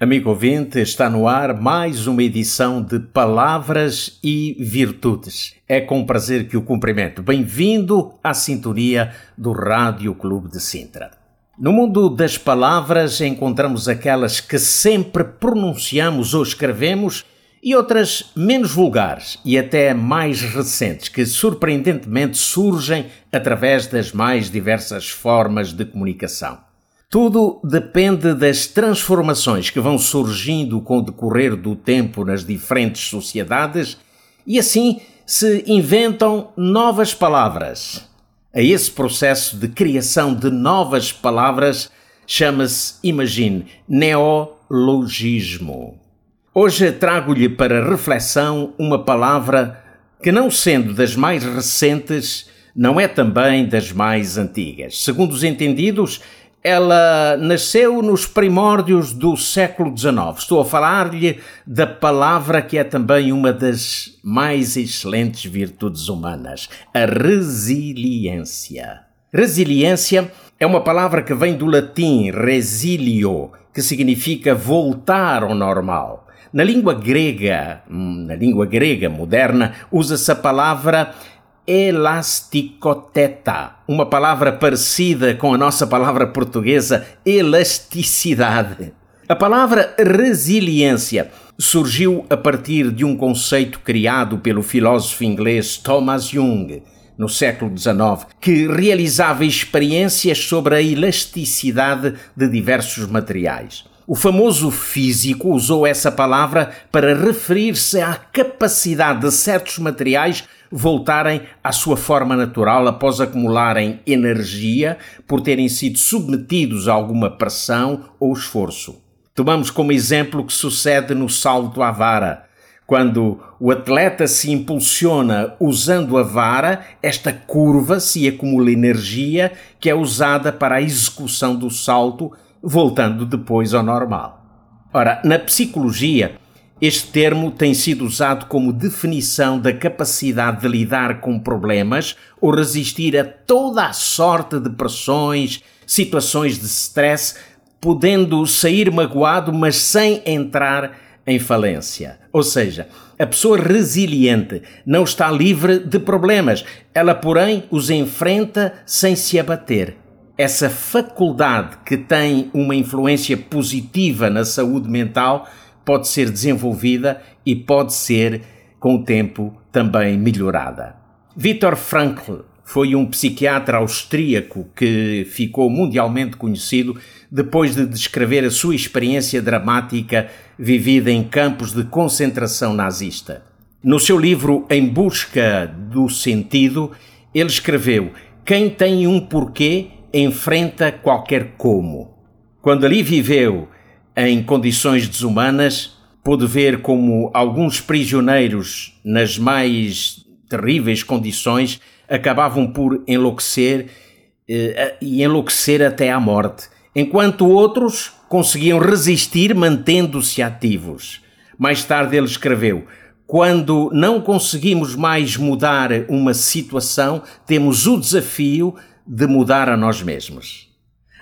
Amigo ouvinte, está no ar mais uma edição de Palavras e Virtudes. É com prazer que o cumprimento. Bem-vindo à sintonia do Rádio Clube de Sintra. No mundo das palavras encontramos aquelas que sempre pronunciamos ou escrevemos e outras menos vulgares e até mais recentes, que surpreendentemente surgem através das mais diversas formas de comunicação. Tudo depende das transformações que vão surgindo com o decorrer do tempo nas diferentes sociedades e assim se inventam novas palavras. A esse processo de criação de novas palavras chama-se, imagine, neologismo. Hoje trago-lhe para reflexão uma palavra que, não sendo das mais recentes, não é também das mais antigas. Segundo os entendidos, ela nasceu nos primórdios do século XIX. Estou a falar-lhe da palavra que é também uma das mais excelentes virtudes humanas, a resiliência. Resiliência é uma palavra que vem do latim resilio, que significa voltar ao normal. Na língua grega, hum, na língua grega moderna, usa-se a palavra elasticoteta, uma palavra parecida com a nossa palavra portuguesa elasticidade. A palavra resiliência surgiu a partir de um conceito criado pelo filósofo inglês Thomas Young no século XIX, que realizava experiências sobre a elasticidade de diversos materiais. O famoso físico usou essa palavra para referir-se à capacidade de certos materiais voltarem à sua forma natural após acumularem energia por terem sido submetidos a alguma pressão ou esforço. Tomamos como exemplo o que sucede no salto à vara. Quando o atleta se impulsiona usando a vara, esta curva-se e acumula energia que é usada para a execução do salto, voltando depois ao normal. Ora, na psicologia, este termo tem sido usado como definição da capacidade de lidar com problemas ou resistir a toda a sorte de pressões, situações de stress, podendo sair magoado, mas sem entrar em falência. Ou seja, a pessoa resiliente não está livre de problemas, ela, porém, os enfrenta sem se abater. Essa faculdade que tem uma influência positiva na saúde mental pode ser desenvolvida e pode ser, com o tempo, também melhorada. Viktor Frankl foi um psiquiatra austríaco que ficou mundialmente conhecido depois de descrever a sua experiência dramática vivida em campos de concentração nazista. No seu livro Em Busca do Sentido, ele escreveu: Quem tem um porquê enfrenta qualquer como. Quando ali viveu em condições desumanas, pôde ver como alguns prisioneiros, nas mais terríveis condições, acabavam por enlouquecer eh, e enlouquecer até à morte, enquanto outros conseguiam resistir mantendo-se ativos. Mais tarde ele escreveu: Quando não conseguimos mais mudar uma situação, temos o desafio de mudar a nós mesmos.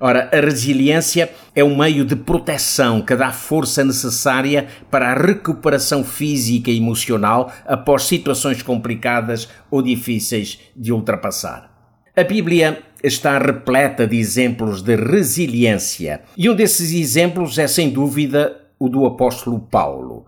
Ora, a resiliência é um meio de proteção que dá força necessária para a recuperação física e emocional após situações complicadas ou difíceis de ultrapassar. A Bíblia está repleta de exemplos de resiliência e um desses exemplos é sem dúvida o do apóstolo Paulo.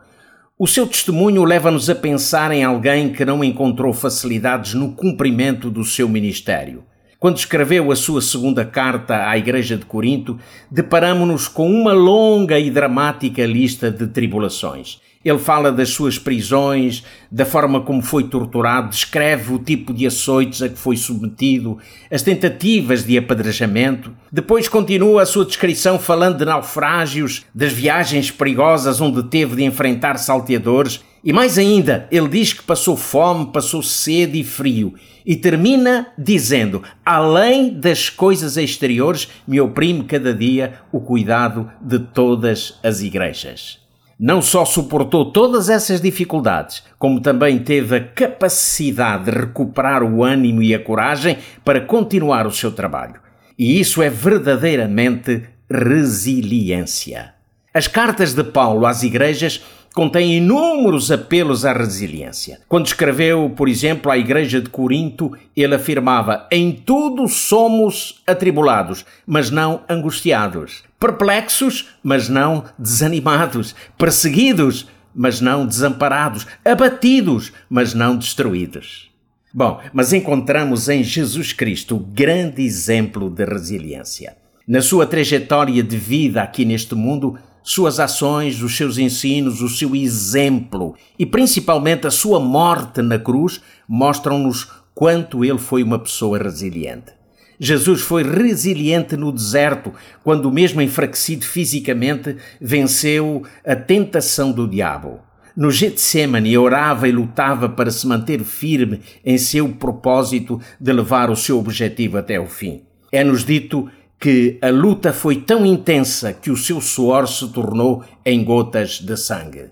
O seu testemunho leva-nos a pensar em alguém que não encontrou facilidades no cumprimento do seu ministério. Quando escreveu a sua segunda carta à Igreja de Corinto, deparamos-nos com uma longa e dramática lista de tribulações. Ele fala das suas prisões, da forma como foi torturado, descreve o tipo de açoites a que foi submetido, as tentativas de apedrejamento. Depois continua a sua descrição falando de naufrágios, das viagens perigosas onde teve de enfrentar salteadores E mais ainda, ele diz que passou fome, passou sede e frio. E termina dizendo: Além das coisas exteriores, me oprime cada dia o cuidado de todas as igrejas. Não só suportou todas essas dificuldades, como também teve a capacidade de recuperar o ânimo e a coragem para continuar o seu trabalho. E isso é verdadeiramente resiliência. As cartas de Paulo às igrejas contém inúmeros apelos à resiliência. Quando escreveu, por exemplo, à igreja de Corinto, ele afirmava: Em tudo somos atribulados, mas não angustiados, perplexos, mas não desanimados, perseguidos, mas não desamparados, abatidos, mas não destruídos. Bom, mas encontramos em Jesus Cristo o grande exemplo de resiliência. Na sua trajetória de vida aqui neste mundo, suas ações, os seus ensinos, o seu exemplo e principalmente a sua morte na cruz mostram-nos quanto ele foi uma pessoa resiliente. Jesus foi resiliente no deserto, quando, mesmo enfraquecido fisicamente, venceu a tentação do diabo. No Getsemane orava e lutava para se manter firme em seu propósito de levar o seu objetivo até o fim. É-nos dito que a luta foi tão intensa que o seu suor se tornou em gotas de sangue.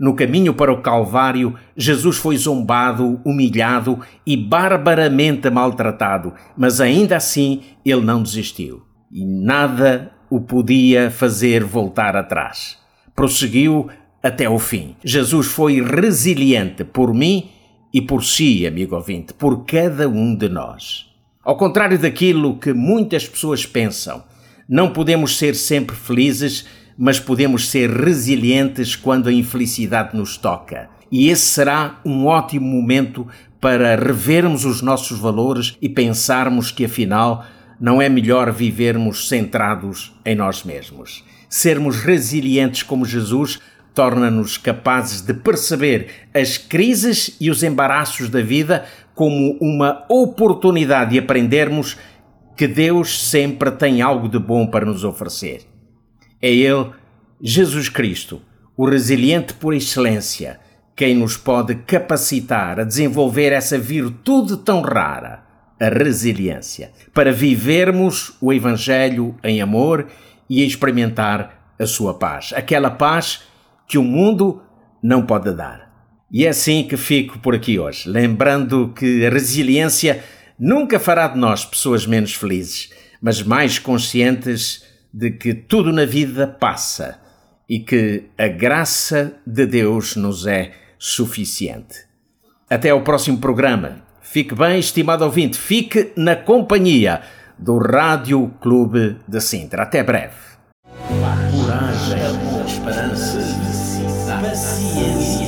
No caminho para o Calvário, Jesus foi zombado, humilhado e barbaramente maltratado, mas ainda assim ele não desistiu. E nada o podia fazer voltar atrás. Prosseguiu até o fim. Jesus foi resiliente por mim e por si, amigo ouvinte, por cada um de nós. Ao contrário daquilo que muitas pessoas pensam, não podemos ser sempre felizes, mas podemos ser resilientes quando a infelicidade nos toca. E esse será um ótimo momento para revermos os nossos valores e pensarmos que afinal não é melhor vivermos centrados em nós mesmos. Sermos resilientes como Jesus torna-nos capazes de perceber as crises e os embaraços da vida como uma oportunidade de aprendermos que Deus sempre tem algo de bom para nos oferecer. É Ele, Jesus Cristo, o resiliente por excelência, quem nos pode capacitar a desenvolver essa virtude tão rara, a resiliência, para vivermos o Evangelho em amor e experimentar a sua paz, aquela paz que o mundo não pode dar. E é assim que fico por aqui hoje, lembrando que a resiliência nunca fará de nós pessoas menos felizes, mas mais conscientes de que tudo na vida passa e que a graça de Deus nos é suficiente. Até ao próximo programa. Fique bem, estimado ouvinte, fique na companhia do Rádio Clube de Sintra. Até breve. Coragem, esperança, paciência,